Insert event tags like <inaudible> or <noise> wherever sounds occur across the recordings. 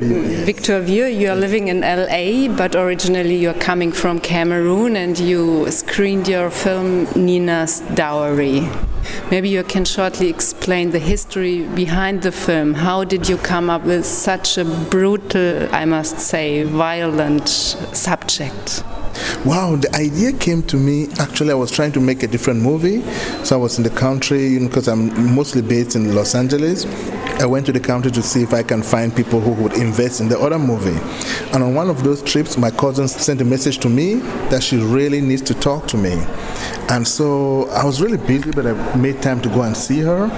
Mm. Victor Viyuoh, you are living in LA, but originally you're coming from Cameroon and you screened your film Ninah's Dowry. Maybe you can shortly explain the history behind the film. How did you come up with such a brutal, I must say, violent subject? Wow, the idea came to me. Actually, I was trying to make a different movie. So I was in the country because I'm mostly based in Los Angeles. I went to the country to see if I can find people who would invest in the other movie. And on one of those trips, my cousin sent a message to me that she really needs to talk to me. And so I was really busy, but I made time to go and see her.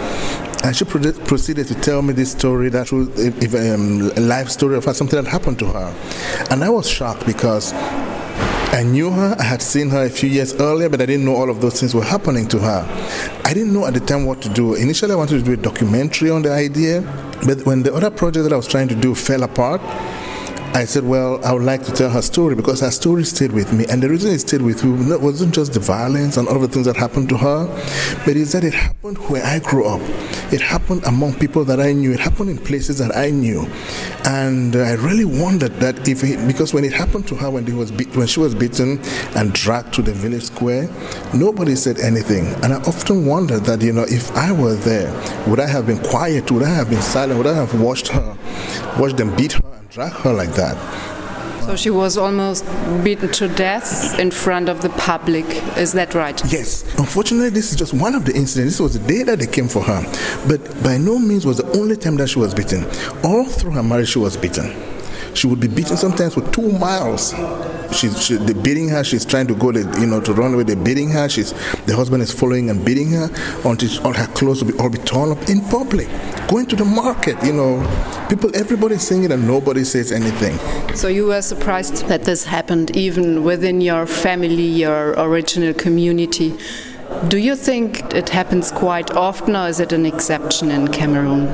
And she proceeded to tell me this story that was um, a life story of something that happened to her. And I was shocked because I knew her, I had seen her a few years earlier, but I didn't know all of those things were happening to her. I didn't know at the time what to do. Initially, I wanted to do a documentary on the idea, but when the other project that I was trying to do fell apart, I said, Well, I would like to tell her story because her story stayed with me. And the reason it stayed with me wasn't just the violence and all the things that happened to her, but it's that it happened where I grew up. It happened among people that I knew. It happened in places that I knew. And I really wondered that if, it, because when it happened to her, when, he was when she was beaten and dragged to the village square, nobody said anything. And I often wondered that, you know, if I were there, would I have been quiet? Would I have been silent? Would I have watched her, watched them beat her? Drag her like that. So she was almost beaten to death in front of the public. Is that right? Yes. Unfortunately, this is just one of the incidents. This was the day that they came for her. But by no means was the only time that she was beaten. All through her marriage, she was beaten. She would be beaten sometimes for two miles she's she, they're beating her. She's trying to go, to, you know, to run away. They're beating her. She's the husband is following and beating her until all her clothes will be all be torn up in public. Going to the market, you know, people, everybody's saying it and nobody says anything. So you were surprised that this happened even within your family, your original community. Do you think it happens quite often, or is it an exception in Cameroon?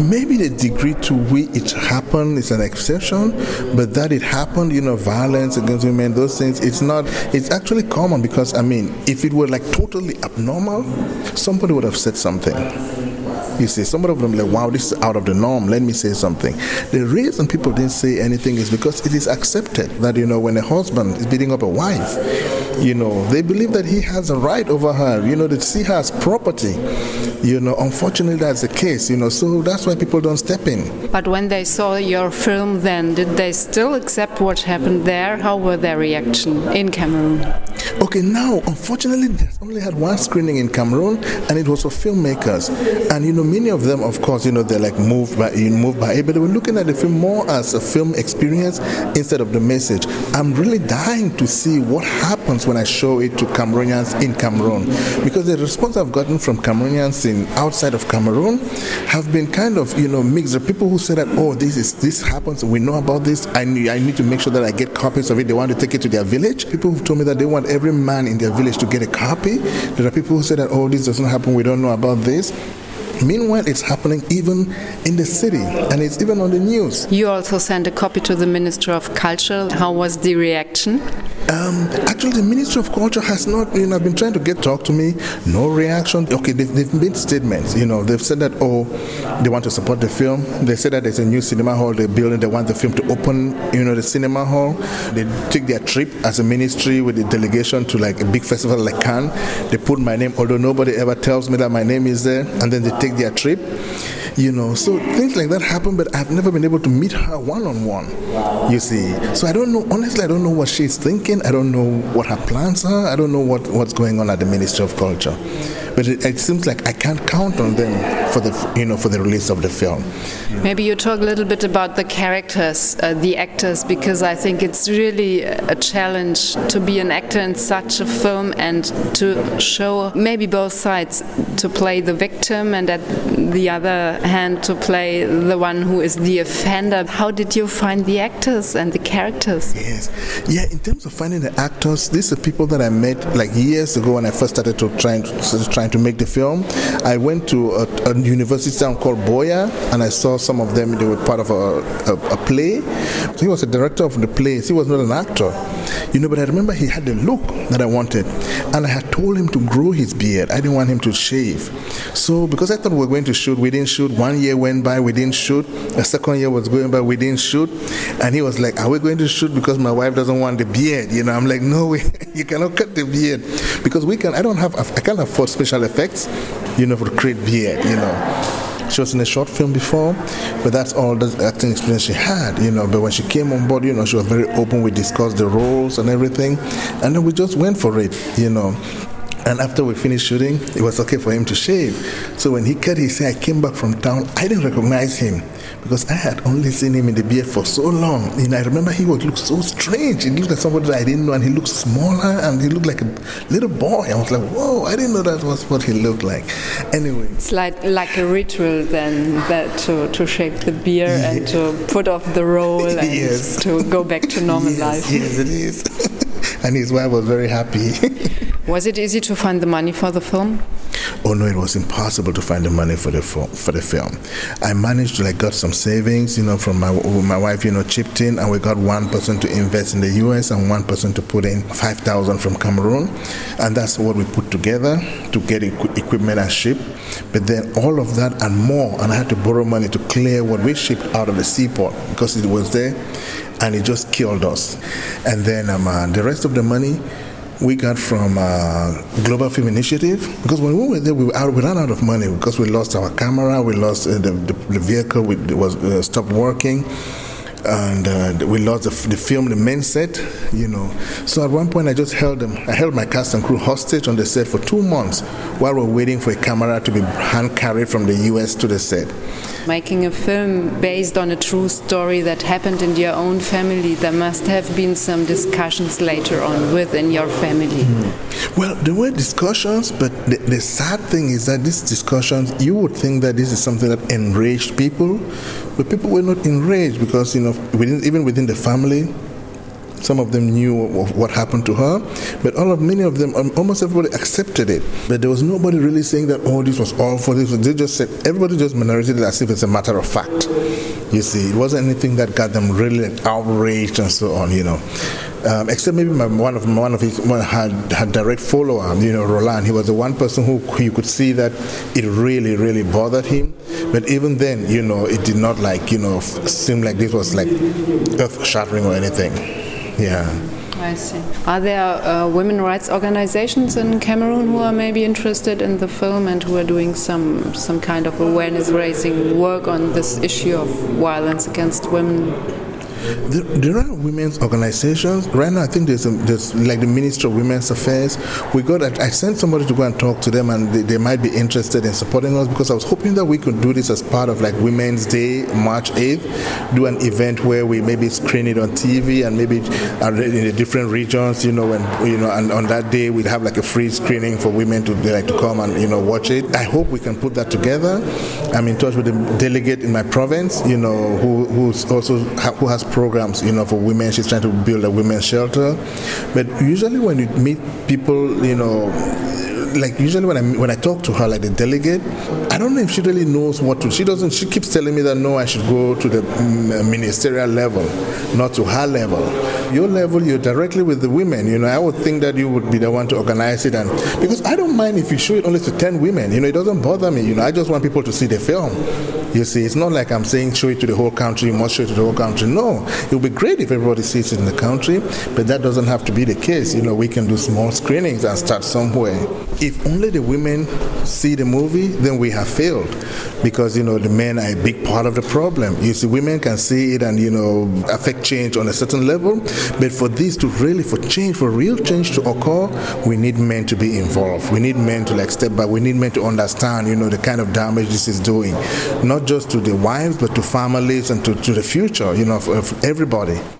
Maybe the degree to which it happened is an exception, but that it happened, you know, violence against women, those things, it's not, it's actually common because, I mean, if it were like totally abnormal, somebody would have said something. You see, some of them like, wow, this is out of the norm. Let me say something. The reason people didn't say anything is because it is accepted that, you know, when a husband is beating up a wife, you know, they believe that he has a right over her, you know, to see her as property. You know, unfortunately, that's the case, you know, so that's why people don't step in. But when they saw your film, then did they still accept what happened there? How were their reaction in Cameroon? Okay, now, unfortunately, they only had one screening in Cameroon, and it was for filmmakers. And, you know, many of them, of course, you know, they're like moved by, moved by it, but they were looking at the film more as a film experience instead of the message. I'm really dying to see what happens when I show it to Cameroonians in Cameroon. Because the response I've gotten from Cameroonians in outside of Cameroon have been kind of, you know, mixed. Are people who say that, oh, this is this happens, we know about this, I need, I need to make sure that I get copies of it. They want to take it to their village. People who've told me that they want every man in their village to get a copy. There are people who say that, oh, this doesn't happen, we don't know about this. Meanwhile, it's happening even in the city and it's even on the news. You also sent a copy to the Minister of Culture. How was the reaction? Um, actually, the Ministry of Culture has not, you know, been trying to get talk to me. No reaction. Okay, they've, they've made statements. You know, they've said that oh, they want to support the film. They said that there's a new cinema hall they're building. They want the film to open. You know, the cinema hall. They took their trip as a ministry with a delegation to like a big festival like Cannes. They put my name, although nobody ever tells me that my name is there, and then they take their trip you know. So things like that happen but i've never been able to meet her one-on-one you see. So i don't know honestly i don't know what she's thinking. I don't know what her plans are. I don't know what, what's going on at the ministry of culture but it, it, seems like I can't count on them for the you know for the release of the film. Maybe you talk a little bit about the characters, uh, the actors, because I think it's really a challenge to be an actor in such a film and to show maybe both sides, to play the victim and at the other hand to play the one who is the offender. How did you find the actors and the characters? Yes, yeah. In terms of finding the actors, these are people that I met like years ago when I first started to try, and try trying to make the film. I went to a, a university town called Buea, and I saw some of them. They were part of a, a, a play. So he was a director of the play. He was not an actor, you know. But I remember he had the look that I wanted, and I had told him to grow his beard. I didn't want him to shave. So because I thought we were going to shoot, we didn't shoot. One year went by, we didn't shoot. The second year was going by, we didn't shoot. And he was like, "Are we going to shoot because my wife doesn't want the beard?" You know, I'm like, "No, we, <laughs> you cannot cut the beard because we can. I don't have. I can't afford special effects, you know, for create beard. You know." She was in a short film before, but that's all the acting experience she had, you know. But when she came on board, you know, she was very open. We discussed the roles and everything, and then we just went for it, you know. And after we finished shooting, it was okay for him to shave. So when he cut his hair, I came back from town. I didn't recognize him because I had only seen him in the beard for so long. And I remember he would look so strange. He looked like somebody that I didn't know, and he looked smaller, and he looked like a little boy. I was like, whoa! I didn't know that was what he looked like. Anyway, it's like like a ritual then that to to shave the beard yeah. and to put off the role and <laughs> yes. to go back to normal yes, life. Yes, it is. <laughs> <laughs> and his wife was very happy. <laughs> was it easy to find the money for the film? Oh no, it was impossible to find the money for the for the film. I managed to like got some savings, you know, from my my wife, you know, chipped in, and we got one person to invest in the U.S. and one person to put in five thousand from Cameroon, and that's what we put together to get equ- equipment and ship. But then all of that and more, and I had to borrow money to clear what we shipped out of the seaport because it was there, and it just killed us. And then um, uh, the rest of the money we got from uh, Global Film Initiative because when we were there, we, were out, we ran out of money because we lost our camera, we lost uh, the, the, the, vehicle, we, was uh, stopped working, and uh, we lost the, the, film, the main set, you know. So at one point, I just held them, I held my cast and crew hostage on the set for two months while we we're waiting for a camera to be hand carried from the U.S. to the set making a film based on a true story that happened in your own family, there must have been some discussions later on within your family. Mm. Well, there were discussions, but the, the, sad thing is that these discussions, you would think that this is something that enraged people, but people were not enraged because, you know, within, even within the family, some of them knew of what happened to her, but all of many of them, um, almost everybody accepted it. But there was nobody really saying that, oh, this was awful. This was, they just said everybody just narrated it as if it's a matter of fact. You see, it wasn't anything that got them really outraged and so on. You know. Um, except maybe my, one of one of his one had direct follower, you know, Roland. He was the one person who you could see that it really, really bothered him. But even then, you know, it did not like you know seem like this was like earth shattering or anything. Yeah. I see. Are there uh, women rights organizations in Cameroon who are maybe interested in the film and who are doing some some kind of awareness raising work on this issue of violence against women? There, are women's organizations right now. I think there's, a, there's like the Ministry of Women's Affairs. We got. I sent somebody to go and talk to them, and they, they, might be interested in supporting us because I was hoping that we could do this as part of like Women's Day, March 8th, do an event where we maybe screen it on TV and maybe in the different regions, you know, and you know, and on that day we'd have like a free screening for women to like to come and you know watch it. I hope we can put that together. I'm in touch with the delegate in my province, you know, who who's also who has programs, you know, for women. She's trying to build a women's shelter. But usually when you meet people, you know, like usually when I when I talk to her, like the delegate, I don't know if she really knows what to. She doesn't. She keeps telling me that no, I should go to the mm, ministerial level, not to her level. Your level, you're directly with the women. You know, I would think that you would be the one to organize it, and because I don't mind if you show it only to ten women. You know, it doesn't bother me. You know, I just want people to see the film. You see, it's not like I'm saying show it to the whole country. You must show it to the whole country. No, it would be great if everybody sees it in the country, but that doesn't have to be the case. You know, we can do small screenings and start somewhere if only the women see the movie, then we have failed because, you know, the men are a big part of the problem. You see, women can see it and, you know, affect change on a certain level, but for this to really, for change, for real change to occur, we need men to be involved. We need men to like step back. We need men to understand, you know, the kind of damage this is doing, just to the wives, but to families and to, to the future, you know, of, of everybody.